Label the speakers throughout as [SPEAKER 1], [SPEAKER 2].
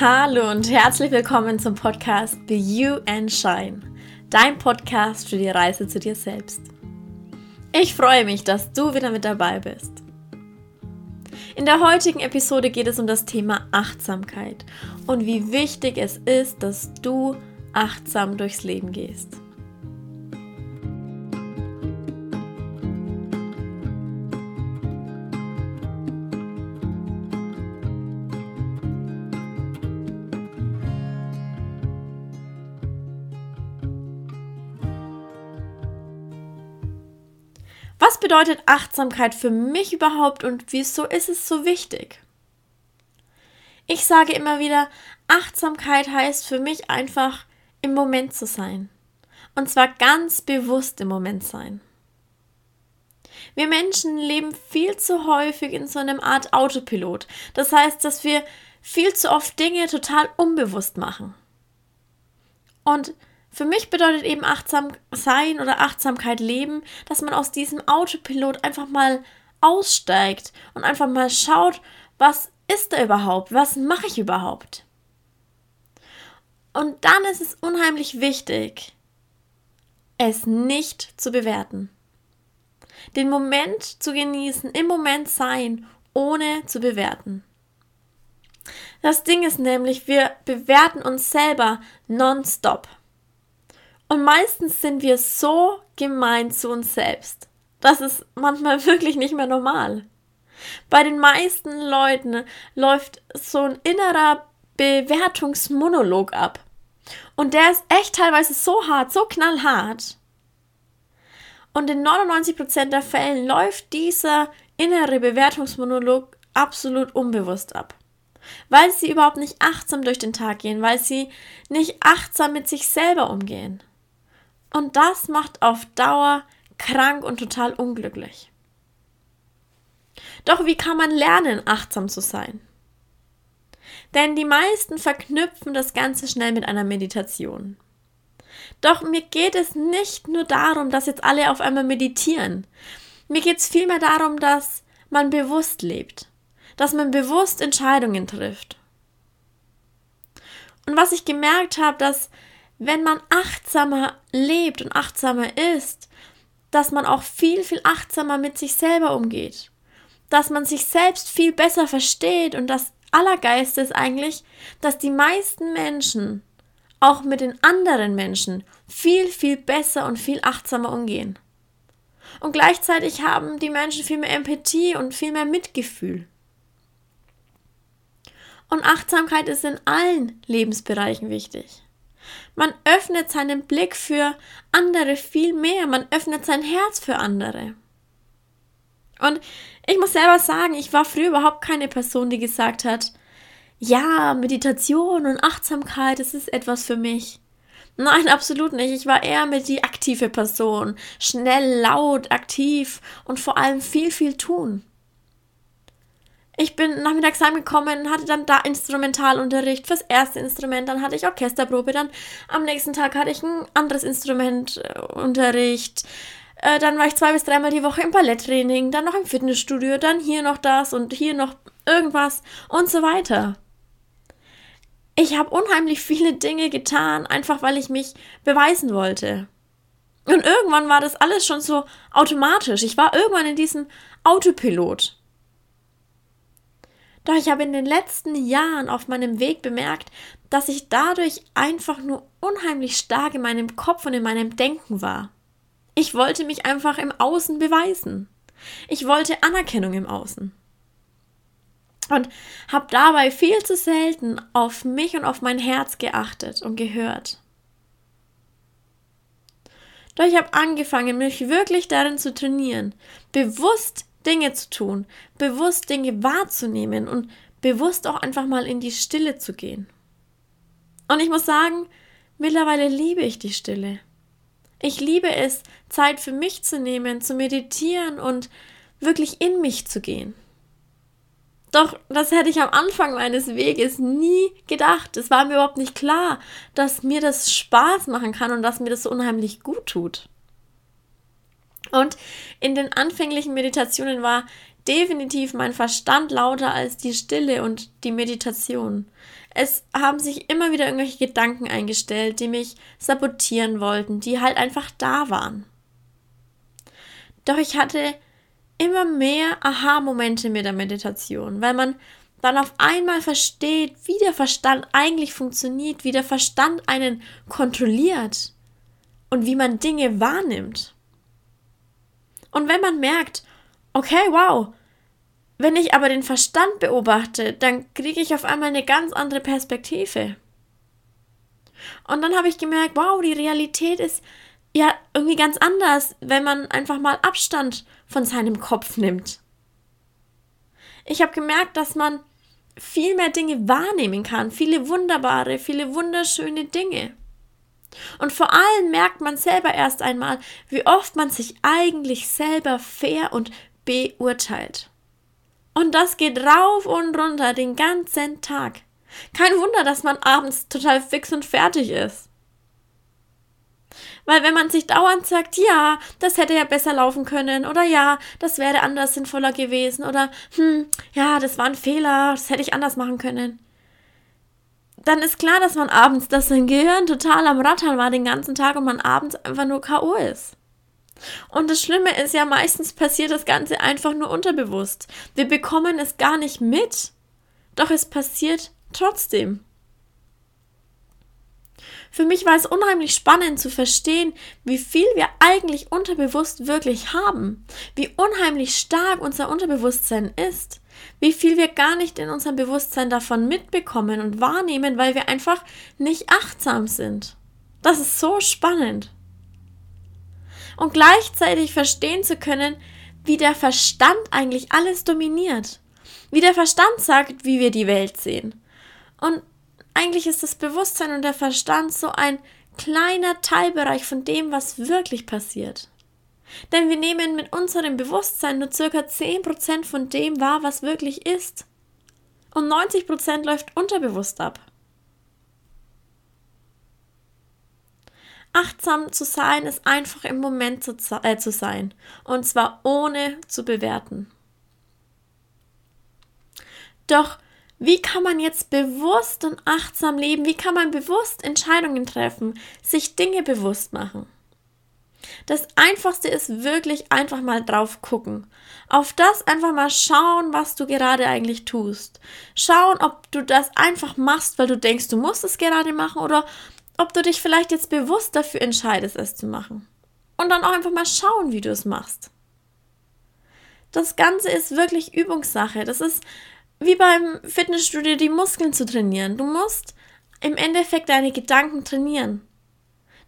[SPEAKER 1] Hallo und herzlich willkommen zum Podcast Be You and Shine, dein Podcast für die Reise zu dir selbst. Ich freue mich, dass du wieder mit dabei bist. In der heutigen Episode geht es um das Thema Achtsamkeit und wie wichtig es ist, dass du achtsam durchs Leben gehst. Bedeutet Achtsamkeit für mich überhaupt und wieso ist es so wichtig? Ich sage immer wieder, Achtsamkeit heißt für mich einfach im Moment zu sein. Und zwar ganz bewusst im Moment sein. Wir Menschen leben viel zu häufig in so einem Art Autopilot. Das heißt, dass wir viel zu oft Dinge total unbewusst machen. Und für mich bedeutet eben achtsam sein oder Achtsamkeit leben, dass man aus diesem Autopilot einfach mal aussteigt und einfach mal schaut, was ist da überhaupt? Was mache ich überhaupt? Und dann ist es unheimlich wichtig, es nicht zu bewerten. Den Moment zu genießen, im Moment sein, ohne zu bewerten. Das Ding ist nämlich, wir bewerten uns selber nonstop. Und meistens sind wir so gemein zu uns selbst. Das ist manchmal wirklich nicht mehr normal. Bei den meisten Leuten läuft so ein innerer Bewertungsmonolog ab. Und der ist echt teilweise so hart, so knallhart. Und in 99% der Fällen läuft dieser innere Bewertungsmonolog absolut unbewusst ab. Weil sie überhaupt nicht achtsam durch den Tag gehen, weil sie nicht achtsam mit sich selber umgehen. Und das macht auf Dauer krank und total unglücklich. Doch wie kann man lernen, achtsam zu sein? Denn die meisten verknüpfen das Ganze schnell mit einer Meditation. Doch mir geht es nicht nur darum, dass jetzt alle auf einmal meditieren. Mir geht es vielmehr darum, dass man bewusst lebt, dass man bewusst Entscheidungen trifft. Und was ich gemerkt habe, dass wenn man achtsamer lebt und achtsamer ist, dass man auch viel, viel achtsamer mit sich selber umgeht. Dass man sich selbst viel besser versteht und das Allergeiste ist eigentlich, dass die meisten Menschen auch mit den anderen Menschen viel, viel besser und viel achtsamer umgehen. Und gleichzeitig haben die Menschen viel mehr Empathie und viel mehr Mitgefühl. Und Achtsamkeit ist in allen Lebensbereichen wichtig. Man öffnet seinen Blick für andere viel mehr. Man öffnet sein Herz für andere. Und ich muss selber sagen, ich war früher überhaupt keine Person, die gesagt hat, ja, Meditation und Achtsamkeit, das ist etwas für mich. Nein, absolut nicht. Ich war eher mit die aktive Person. Schnell, laut, aktiv und vor allem viel, viel tun. Ich bin nachmittags heimgekommen, hatte dann da Instrumentalunterricht fürs erste Instrument, dann hatte ich Orchesterprobe, dann am nächsten Tag hatte ich ein anderes Instrumentunterricht. Äh, dann war ich zwei bis dreimal die Woche im Balletttraining, dann noch im Fitnessstudio, dann hier noch das und hier noch irgendwas und so weiter. Ich habe unheimlich viele Dinge getan, einfach weil ich mich beweisen wollte. Und irgendwann war das alles schon so automatisch. Ich war irgendwann in diesem Autopilot. Doch ich habe in den letzten Jahren auf meinem Weg bemerkt, dass ich dadurch einfach nur unheimlich stark in meinem Kopf und in meinem Denken war. Ich wollte mich einfach im Außen beweisen. Ich wollte Anerkennung im Außen. Und habe dabei viel zu selten auf mich und auf mein Herz geachtet und gehört. Doch ich habe angefangen, mich wirklich darin zu trainieren, bewusst Dinge zu tun, bewusst Dinge wahrzunehmen und bewusst auch einfach mal in die Stille zu gehen. Und ich muss sagen, mittlerweile liebe ich die Stille. Ich liebe es, Zeit für mich zu nehmen, zu meditieren und wirklich in mich zu gehen. Doch das hätte ich am Anfang meines Weges nie gedacht. Es war mir überhaupt nicht klar, dass mir das Spaß machen kann und dass mir das so unheimlich gut tut. Und in den anfänglichen Meditationen war definitiv mein Verstand lauter als die Stille und die Meditation. Es haben sich immer wieder irgendwelche Gedanken eingestellt, die mich sabotieren wollten, die halt einfach da waren. Doch ich hatte immer mehr Aha-Momente mit der Meditation, weil man dann auf einmal versteht, wie der Verstand eigentlich funktioniert, wie der Verstand einen kontrolliert und wie man Dinge wahrnimmt. Und wenn man merkt, okay, wow, wenn ich aber den Verstand beobachte, dann kriege ich auf einmal eine ganz andere Perspektive. Und dann habe ich gemerkt, wow, die Realität ist ja irgendwie ganz anders, wenn man einfach mal Abstand von seinem Kopf nimmt. Ich habe gemerkt, dass man viel mehr Dinge wahrnehmen kann, viele wunderbare, viele wunderschöne Dinge. Und vor allem merkt man selber erst einmal, wie oft man sich eigentlich selber fair und beurteilt. Und das geht rauf und runter den ganzen Tag. Kein Wunder, dass man abends total fix und fertig ist. Weil wenn man sich dauernd sagt, ja, das hätte ja besser laufen können oder ja, das wäre anders sinnvoller gewesen oder hm, ja, das war ein Fehler, das hätte ich anders machen können dann ist klar, dass man abends, dass sein Gehirn total am Rattern war den ganzen Tag und man abends einfach nur K.O. ist. Und das Schlimme ist ja, meistens passiert das Ganze einfach nur unterbewusst. Wir bekommen es gar nicht mit, doch es passiert trotzdem. Für mich war es unheimlich spannend zu verstehen, wie viel wir eigentlich unterbewusst wirklich haben, wie unheimlich stark unser Unterbewusstsein ist, wie viel wir gar nicht in unserem Bewusstsein davon mitbekommen und wahrnehmen, weil wir einfach nicht achtsam sind. Das ist so spannend. Und gleichzeitig verstehen zu können, wie der Verstand eigentlich alles dominiert. Wie der Verstand sagt, wie wir die Welt sehen. Und eigentlich ist das Bewusstsein und der Verstand so ein kleiner Teilbereich von dem, was wirklich passiert. Denn wir nehmen mit unserem Bewusstsein nur circa 10% von dem wahr, was wirklich ist. Und 90% läuft unterbewusst ab. Achtsam zu sein ist einfach im Moment zu, äh, zu sein. Und zwar ohne zu bewerten. Doch wie kann man jetzt bewusst und achtsam leben? Wie kann man bewusst Entscheidungen treffen, sich Dinge bewusst machen? Das einfachste ist wirklich einfach mal drauf gucken. Auf das einfach mal schauen, was du gerade eigentlich tust. Schauen, ob du das einfach machst, weil du denkst, du musst es gerade machen oder ob du dich vielleicht jetzt bewusst dafür entscheidest, es zu machen. Und dann auch einfach mal schauen, wie du es machst. Das Ganze ist wirklich Übungssache. Das ist wie beim Fitnessstudio die Muskeln zu trainieren. Du musst im Endeffekt deine Gedanken trainieren.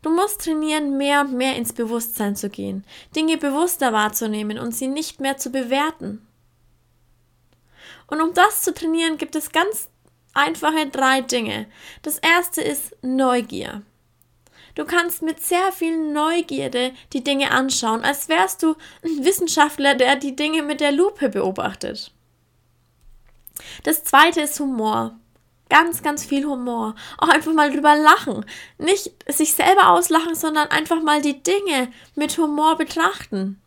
[SPEAKER 1] Du musst trainieren, mehr und mehr ins Bewusstsein zu gehen, Dinge bewusster wahrzunehmen und sie nicht mehr zu bewerten. Und um das zu trainieren, gibt es ganz einfache drei Dinge. Das erste ist Neugier. Du kannst mit sehr viel Neugierde die Dinge anschauen, als wärst du ein Wissenschaftler, der die Dinge mit der Lupe beobachtet. Das zweite ist Humor. Ganz, ganz viel Humor. Auch einfach mal drüber lachen. Nicht sich selber auslachen, sondern einfach mal die Dinge mit Humor betrachten.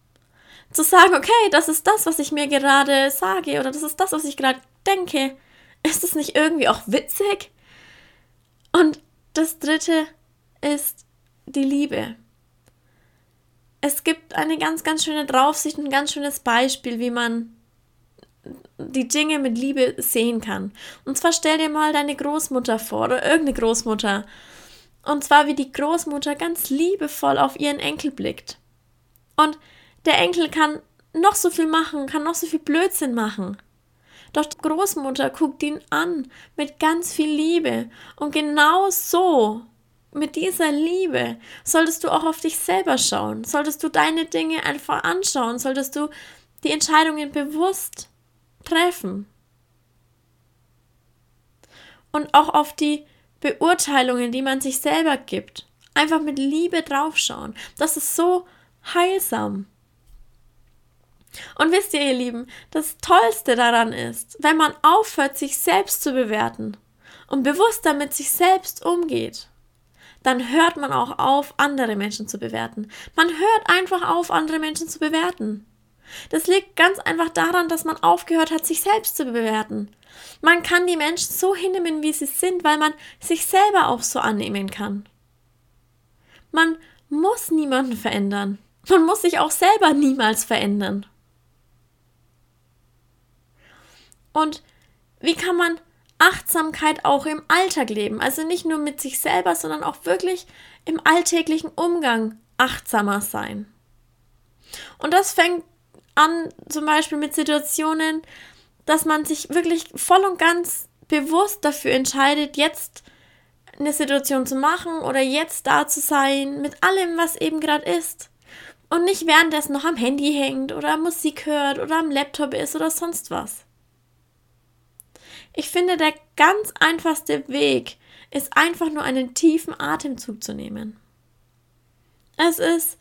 [SPEAKER 1] Zu sagen, okay, das ist das, was ich mir gerade sage oder das ist das, was ich gerade denke. Ist es nicht irgendwie auch witzig? Und das dritte ist die Liebe. Es gibt eine ganz, ganz schöne Draufsicht, ein ganz schönes Beispiel, wie man die Dinge mit Liebe sehen kann. Und zwar stell dir mal deine Großmutter vor oder irgendeine Großmutter. Und zwar wie die Großmutter ganz liebevoll auf ihren Enkel blickt. Und der Enkel kann noch so viel machen, kann noch so viel Blödsinn machen. Doch die Großmutter guckt ihn an mit ganz viel Liebe. Und genau so, mit dieser Liebe, solltest du auch auf dich selber schauen. Solltest du deine Dinge einfach anschauen. Solltest du die Entscheidungen bewusst treffen. Und auch auf die Beurteilungen, die man sich selber gibt. Einfach mit Liebe draufschauen. Das ist so heilsam. Und wisst ihr, ihr Lieben, das Tollste daran ist, wenn man aufhört, sich selbst zu bewerten und bewusster mit sich selbst umgeht, dann hört man auch auf, andere Menschen zu bewerten. Man hört einfach auf, andere Menschen zu bewerten. Das liegt ganz einfach daran, dass man aufgehört hat, sich selbst zu bewerten. Man kann die Menschen so hinnehmen, wie sie sind, weil man sich selber auch so annehmen kann. Man muss niemanden verändern. Man muss sich auch selber niemals verändern. Und wie kann man Achtsamkeit auch im Alltag leben? Also nicht nur mit sich selber, sondern auch wirklich im alltäglichen Umgang achtsamer sein. Und das fängt an zum Beispiel mit Situationen, dass man sich wirklich voll und ganz bewusst dafür entscheidet, jetzt eine Situation zu machen oder jetzt da zu sein mit allem, was eben gerade ist. Und nicht währenddessen noch am Handy hängt oder Musik hört oder am Laptop ist oder sonst was. Ich finde, der ganz einfachste Weg ist einfach nur einen tiefen Atemzug zu nehmen. Es ist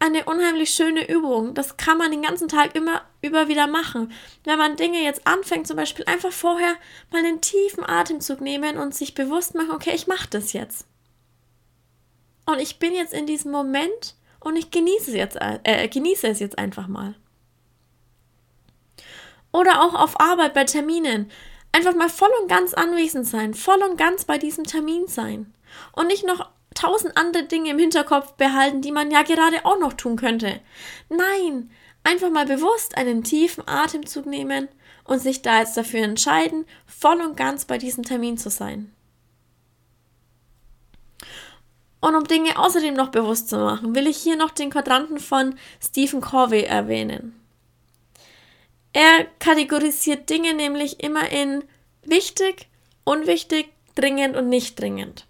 [SPEAKER 1] eine unheimlich schöne Übung. Das kann man den ganzen Tag immer über wieder machen. Wenn man Dinge jetzt anfängt, zum Beispiel einfach vorher mal einen tiefen Atemzug nehmen und sich bewusst machen, okay, ich mache das jetzt. Und ich bin jetzt in diesem Moment und ich genieße es jetzt, äh, genieße es jetzt einfach mal. Oder auch auf Arbeit bei Terminen. Einfach mal voll und ganz anwesend sein, voll und ganz bei diesem Termin sein. Und nicht noch tausend andere Dinge im Hinterkopf behalten, die man ja gerade auch noch tun könnte. Nein, einfach mal bewusst einen tiefen Atemzug nehmen und sich da jetzt dafür entscheiden, voll und ganz bei diesem Termin zu sein. Und um Dinge außerdem noch bewusst zu machen, will ich hier noch den Quadranten von Stephen Covey erwähnen. Er kategorisiert Dinge nämlich immer in wichtig, unwichtig, dringend und nicht dringend.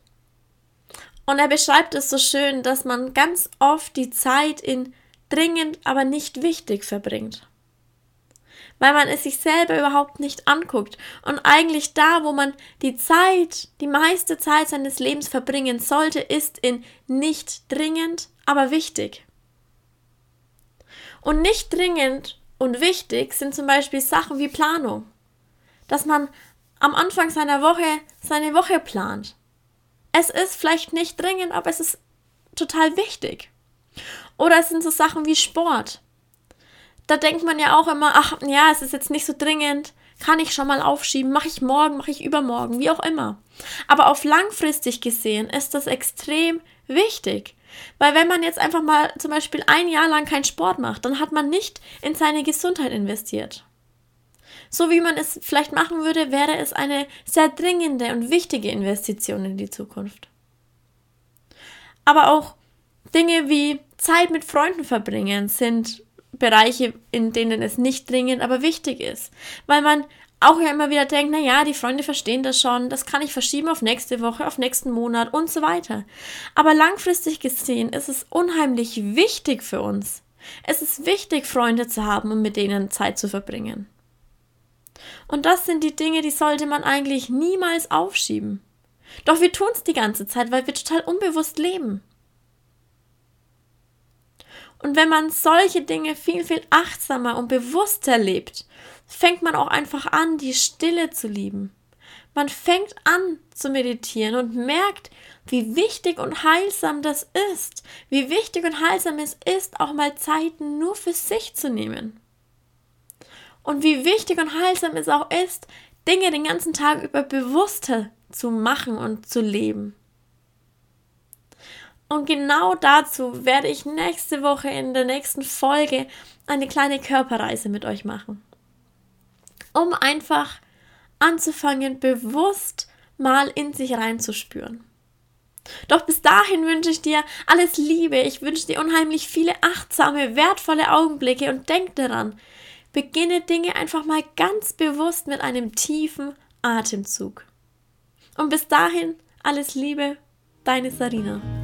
[SPEAKER 1] Und er beschreibt es so schön, dass man ganz oft die Zeit in dringend, aber nicht wichtig verbringt. Weil man es sich selber überhaupt nicht anguckt. Und eigentlich da, wo man die Zeit, die meiste Zeit seines Lebens verbringen sollte, ist in nicht dringend, aber wichtig. Und nicht dringend und wichtig sind zum Beispiel Sachen wie Planung. Dass man am Anfang seiner Woche seine Woche plant es ist vielleicht nicht dringend, aber es ist total wichtig. Oder es sind so Sachen wie Sport. Da denkt man ja auch immer, ach ja, es ist jetzt nicht so dringend, kann ich schon mal aufschieben, mache ich morgen, mache ich übermorgen, wie auch immer. Aber auf langfristig gesehen ist das extrem wichtig. Weil wenn man jetzt einfach mal zum Beispiel ein Jahr lang keinen Sport macht, dann hat man nicht in seine Gesundheit investiert. So wie man es vielleicht machen würde, wäre es eine sehr dringende und wichtige Investition in die Zukunft. Aber auch Dinge wie Zeit mit Freunden verbringen sind Bereiche, in denen es nicht dringend, aber wichtig ist, weil man auch ja immer wieder denkt, na ja, die Freunde verstehen das schon, das kann ich verschieben auf nächste Woche, auf nächsten Monat und so weiter. Aber langfristig gesehen ist es unheimlich wichtig für uns. Es ist wichtig, Freunde zu haben und mit denen Zeit zu verbringen. Und das sind die Dinge, die sollte man eigentlich niemals aufschieben. Doch wir tun es die ganze Zeit, weil wir total unbewusst leben. Und wenn man solche Dinge viel, viel achtsamer und bewusster lebt, fängt man auch einfach an, die Stille zu lieben. Man fängt an zu meditieren und merkt, wie wichtig und heilsam das ist. Wie wichtig und heilsam es ist, auch mal Zeiten nur für sich zu nehmen und wie wichtig und heilsam es auch ist, Dinge den ganzen Tag über bewusster zu machen und zu leben. Und genau dazu werde ich nächste Woche in der nächsten Folge eine kleine Körperreise mit euch machen. Um einfach anzufangen, bewusst mal in sich reinzuspüren. Doch bis dahin wünsche ich dir alles Liebe. Ich wünsche dir unheimlich viele achtsame, wertvolle Augenblicke und denk daran, Beginne Dinge einfach mal ganz bewusst mit einem tiefen Atemzug. Und bis dahin alles Liebe, deine Sarina.